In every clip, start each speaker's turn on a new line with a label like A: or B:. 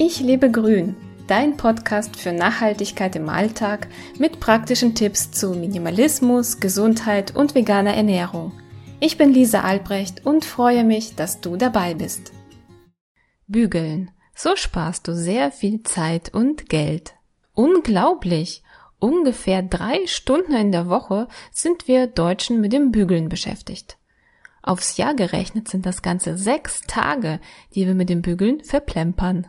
A: Ich lebe grün, dein Podcast für Nachhaltigkeit im Alltag mit praktischen Tipps zu Minimalismus, Gesundheit und veganer Ernährung. Ich bin Lisa Albrecht und freue mich, dass du dabei bist. Bügeln. So sparst du sehr viel Zeit und Geld. Unglaublich! Ungefähr drei Stunden in der Woche sind wir Deutschen mit dem Bügeln beschäftigt. Aufs Jahr gerechnet sind das ganze sechs Tage, die wir mit dem Bügeln verplempern.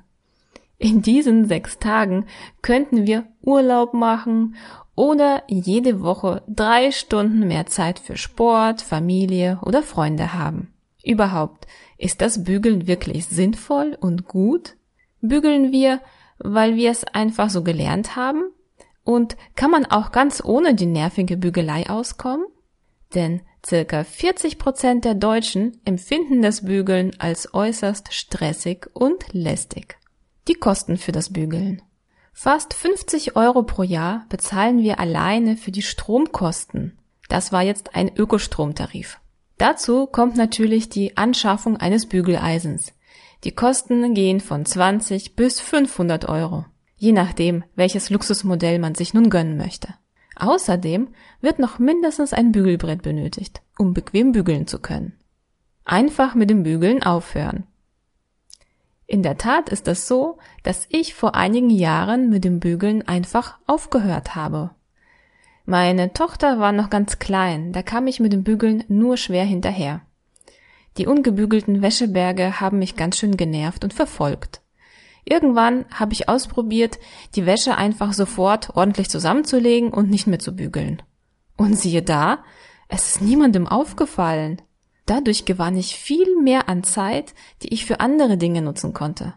A: In diesen sechs Tagen könnten wir Urlaub machen oder jede Woche drei Stunden mehr Zeit für Sport, Familie oder Freunde haben. Überhaupt, ist das Bügeln wirklich sinnvoll und gut? Bügeln wir, weil wir es einfach so gelernt haben? Und kann man auch ganz ohne die nervige Bügelei auskommen? Denn circa 40 Prozent der Deutschen empfinden das Bügeln als äußerst stressig und lästig. Die Kosten für das Bügeln. Fast 50 Euro pro Jahr bezahlen wir alleine für die Stromkosten. Das war jetzt ein Ökostromtarif. Dazu kommt natürlich die Anschaffung eines Bügeleisens. Die Kosten gehen von 20 bis 500 Euro, je nachdem, welches Luxusmodell man sich nun gönnen möchte. Außerdem wird noch mindestens ein Bügelbrett benötigt, um bequem bügeln zu können. Einfach mit dem Bügeln aufhören. In der Tat ist es so, dass ich vor einigen Jahren mit dem Bügeln einfach aufgehört habe. Meine Tochter war noch ganz klein, da kam ich mit dem Bügeln nur schwer hinterher. Die ungebügelten Wäscheberge haben mich ganz schön genervt und verfolgt. Irgendwann habe ich ausprobiert, die Wäsche einfach sofort ordentlich zusammenzulegen und nicht mehr zu bügeln. Und siehe da, es ist niemandem aufgefallen. Dadurch gewann ich viel mehr an Zeit, die ich für andere Dinge nutzen konnte.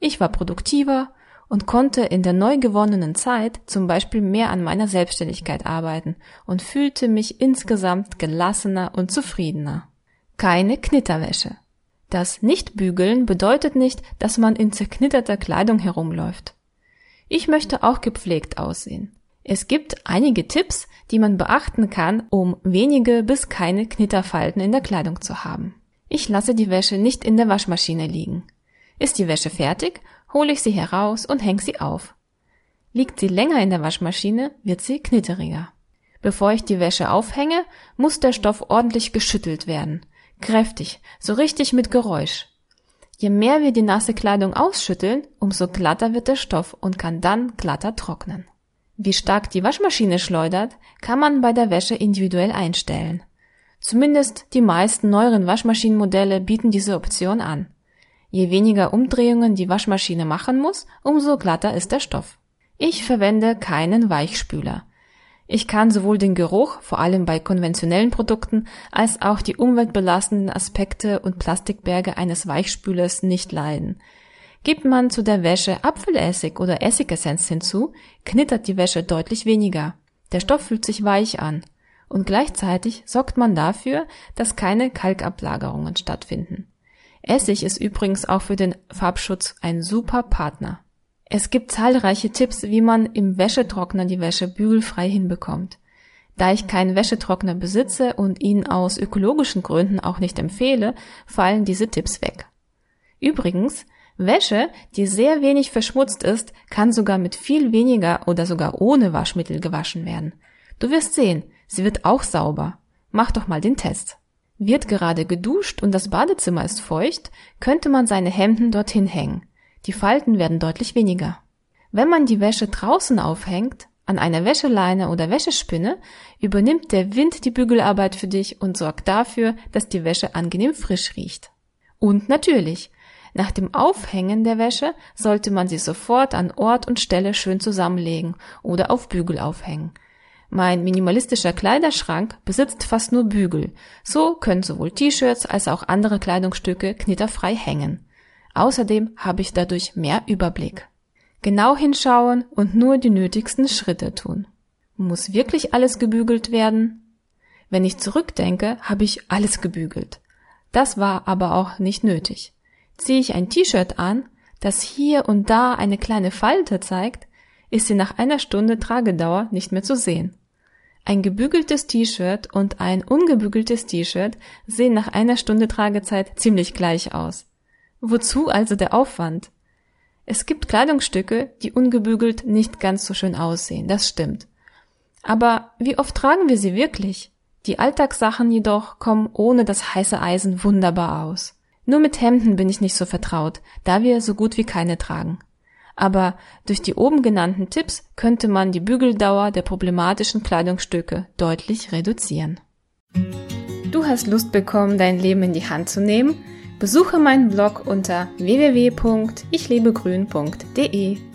A: Ich war produktiver und konnte in der neu gewonnenen Zeit zum Beispiel mehr an meiner Selbstständigkeit arbeiten und fühlte mich insgesamt gelassener und zufriedener. Keine Knitterwäsche. Das Nichtbügeln bedeutet nicht, dass man in zerknitterter Kleidung herumläuft. Ich möchte auch gepflegt aussehen. Es gibt einige Tipps, die man beachten kann, um wenige bis keine Knitterfalten in der Kleidung zu haben. Ich lasse die Wäsche nicht in der Waschmaschine liegen. Ist die Wäsche fertig, hole ich sie heraus und hänge sie auf. Liegt sie länger in der Waschmaschine, wird sie knitteriger. Bevor ich die Wäsche aufhänge, muss der Stoff ordentlich geschüttelt werden. Kräftig, so richtig mit Geräusch. Je mehr wir die nasse Kleidung ausschütteln, umso glatter wird der Stoff und kann dann glatter trocknen. Wie stark die Waschmaschine schleudert, kann man bei der Wäsche individuell einstellen. Zumindest die meisten neueren Waschmaschinenmodelle bieten diese Option an. Je weniger Umdrehungen die Waschmaschine machen muss, umso glatter ist der Stoff. Ich verwende keinen Weichspüler. Ich kann sowohl den Geruch, vor allem bei konventionellen Produkten, als auch die umweltbelastenden Aspekte und Plastikberge eines Weichspülers nicht leiden. Gibt man zu der Wäsche Apfelessig oder Essigessenz hinzu, knittert die Wäsche deutlich weniger. Der Stoff fühlt sich weich an. Und gleichzeitig sorgt man dafür, dass keine Kalkablagerungen stattfinden. Essig ist übrigens auch für den Farbschutz ein super Partner. Es gibt zahlreiche Tipps, wie man im Wäschetrockner die Wäsche bügelfrei hinbekommt. Da ich keinen Wäschetrockner besitze und ihn aus ökologischen Gründen auch nicht empfehle, fallen diese Tipps weg. Übrigens, Wäsche, die sehr wenig verschmutzt ist, kann sogar mit viel weniger oder sogar ohne Waschmittel gewaschen werden. Du wirst sehen, sie wird auch sauber. Mach doch mal den Test. Wird gerade geduscht und das Badezimmer ist feucht, könnte man seine Hemden dorthin hängen. Die Falten werden deutlich weniger. Wenn man die Wäsche draußen aufhängt, an einer Wäscheleine oder Wäschespinne, übernimmt der Wind die Bügelarbeit für dich und sorgt dafür, dass die Wäsche angenehm frisch riecht. Und natürlich, nach dem Aufhängen der Wäsche sollte man sie sofort an Ort und Stelle schön zusammenlegen oder auf Bügel aufhängen. Mein minimalistischer Kleiderschrank besitzt fast nur Bügel. So können sowohl T-Shirts als auch andere Kleidungsstücke knitterfrei hängen. Außerdem habe ich dadurch mehr Überblick. Genau hinschauen und nur die nötigsten Schritte tun. Muss wirklich alles gebügelt werden? Wenn ich zurückdenke, habe ich alles gebügelt. Das war aber auch nicht nötig. Ziehe ich ein T-Shirt an, das hier und da eine kleine Falte zeigt, ist sie nach einer Stunde Tragedauer nicht mehr zu sehen. Ein gebügeltes T-Shirt und ein ungebügeltes T-Shirt sehen nach einer Stunde Tragezeit ziemlich gleich aus. Wozu also der Aufwand? Es gibt Kleidungsstücke, die ungebügelt nicht ganz so schön aussehen, das stimmt. Aber wie oft tragen wir sie wirklich? Die Alltagssachen jedoch kommen ohne das heiße Eisen wunderbar aus. Nur mit Hemden bin ich nicht so vertraut, da wir so gut wie keine tragen. Aber durch die oben genannten Tipps könnte man die Bügeldauer der problematischen Kleidungsstücke deutlich reduzieren. Du hast Lust bekommen, dein Leben in die Hand zu nehmen? Besuche meinen Blog unter www.ichlebegrün.de.